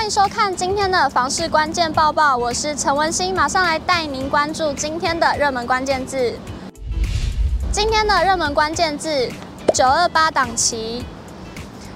欢迎收看今天的房市关键报报，我是陈文心，马上来带您关注今天的热门关键字。今天的热门关键字：九二八档期。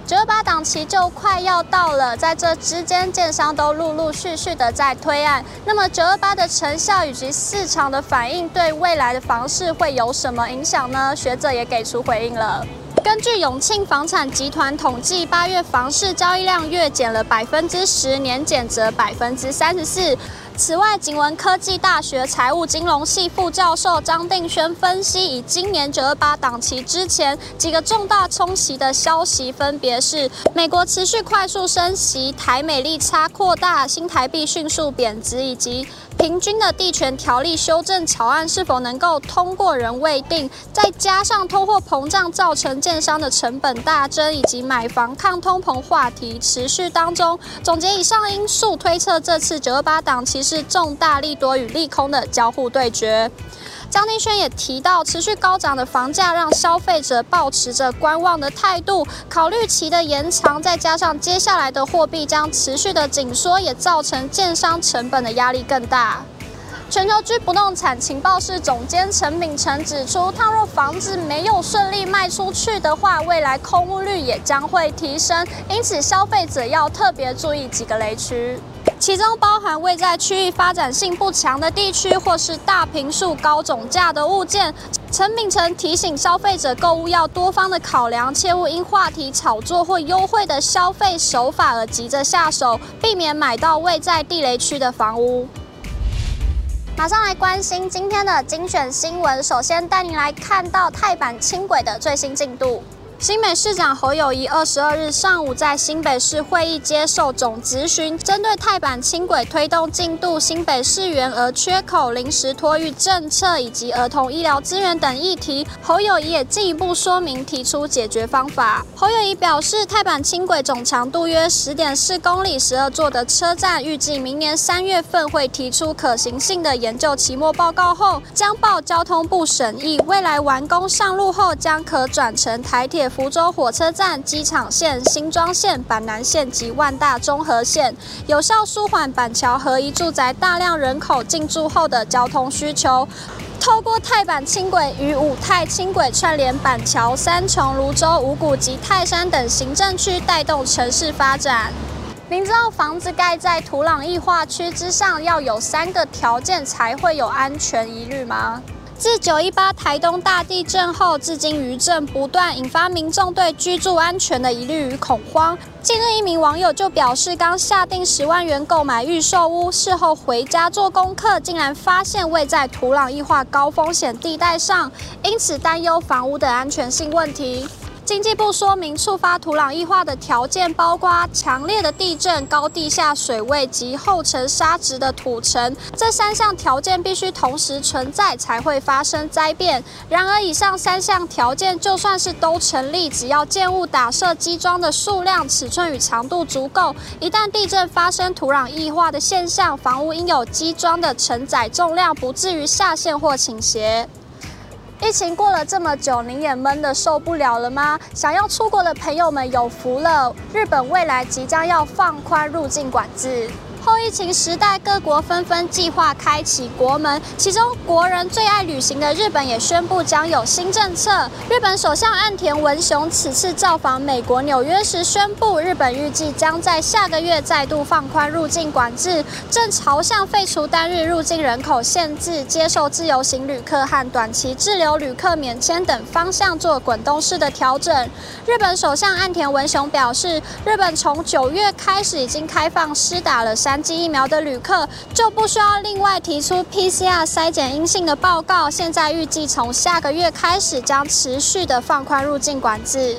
九二八档期就快要到了，在这之间，建商都陆陆续续的在推案。那么九二八的成效以及市场的反应，对未来的房市会有什么影响呢？学者也给出回应了。根据永庆房产集团统计，八月房市交易量月减了百分之十，年减则百分之三十四。此外，景文科技大学财务金融系副教授张定轩分析，以今年九二八档期之前几个重大冲击的消息，分别是美国持续快速升息、台美利差扩大、新台币迅速贬值，以及平均的地权条例修正草案是否能够通过仍未定。再加上通货膨胀造成建商的成本大增，以及买房抗通膨话题持续当中，总结以上因素，推测这次九二八档期。是重大利多与利空的交互对决。张定轩也提到，持续高涨的房价让消费者抱持着观望的态度，考虑期的延长，再加上接下来的货币将持续的紧缩，也造成建商成本的压力更大。全球居不动产情报室总监陈秉承指出，倘若房子没有顺利卖出去的话，未来空屋率也将会提升，因此消费者要特别注意几个雷区。其中包含位在区域发展性不强的地区，或是大坪数、高总价的物件。陈秉承提醒消费者购物要多方的考量，切勿因话题炒作或优惠的消费手法而急着下手，避免买到位在地雷区的房屋。马上来关心今天的精选新闻，首先带您来看到泰版轻轨的最新进度。新北市长侯友宜二十二日上午在新北市会议接受总质询，针对泰版轻轨推动进度、新北市员额缺口、临时托育政策以及儿童医疗资源等议题，侯友宜也进一步说明，提出解决方法。侯友宜表示，泰版轻轨总长度约十点四公里、十二座的车站，预计明年三月份会提出可行性的研究期末报告后，将报交通部审议。未来完工上路后，将可转成台铁。福州火车站、机场线、新庄线、板南线及万大综合线，有效舒缓板桥合一住宅大量人口进驻后的交通需求。透过泰板轻轨与五泰轻轨串联板桥、三重、芦洲、五股及泰山等行政区，带动城市发展。您知道房子盖在土壤异化区之上，要有三个条件才会有安全疑虑吗？自九一八台东大地震后，至今余震不断，引发民众对居住安全的疑虑与恐慌。近日，一名网友就表示，刚下定十万元购买预售屋，事后回家做功课，竟然发现位在土壤异化高风险地带上，因此担忧房屋的安全性问题。经济部说明，触发土壤异化的条件包括强烈的地震、高地下水位及厚层沙质的土层，这三项条件必须同时存在，才会发生灾变。然而，以上三项条件就算是都成立，只要建物打设基桩的数量、尺寸与长度足够，一旦地震发生土壤异化的现象，房屋应有基桩的承载重量，不至于下陷或倾斜。疫情过了这么久，您也闷得受不了了吗？想要出国的朋友们有福了，日本未来即将要放宽入境管制。后疫情时代，各国纷纷计划开启国门，其中国人最爱旅行的日本也宣布将有新政策。日本首相岸田文雄此次造访美国纽约时宣布，日本预计将在下个月再度放宽入境管制，正朝向废除单日入境人口限制、接受自由行旅客和短期滞留旅客免签等方向做滚动式的调整。日本首相岸田文雄表示，日本从九月开始已经开放施打了三。三剂疫苗的旅客就不需要另外提出 PCR 筛检阴性的报告。现在预计从下个月开始将持续的放宽入境管制。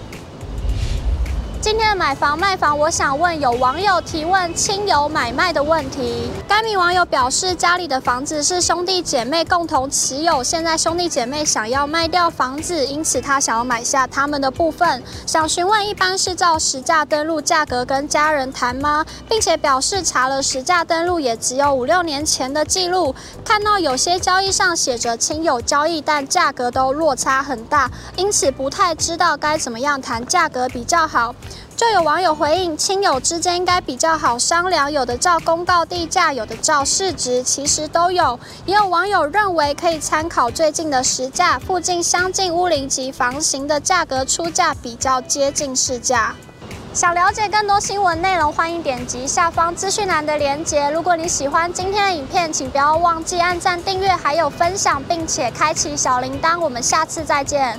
今天的买房卖房，我想问有网友提问亲友买卖的问题。该名网友表示，家里的房子是兄弟姐妹共同持有，现在兄弟姐妹想要卖掉房子，因此他想要买下他们的部分。想询问，一般是照实价登录价格跟家人谈吗？并且表示查了实价登录，也只有五六年前的记录，看到有些交易上写着亲友交易，但价格都落差很大，因此不太知道该怎么样谈价格比较好。就有网友回应，亲友之间应该比较好商量，有的照公告地价，有的照市值，其实都有。也有网友认为可以参考最近的实价，附近相近屋龄及房型的价格出价比较接近市价。想了解更多新闻内容，欢迎点击下方资讯栏的链接。如果你喜欢今天的影片，请不要忘记按赞、订阅，还有分享，并且开启小铃铛。我们下次再见。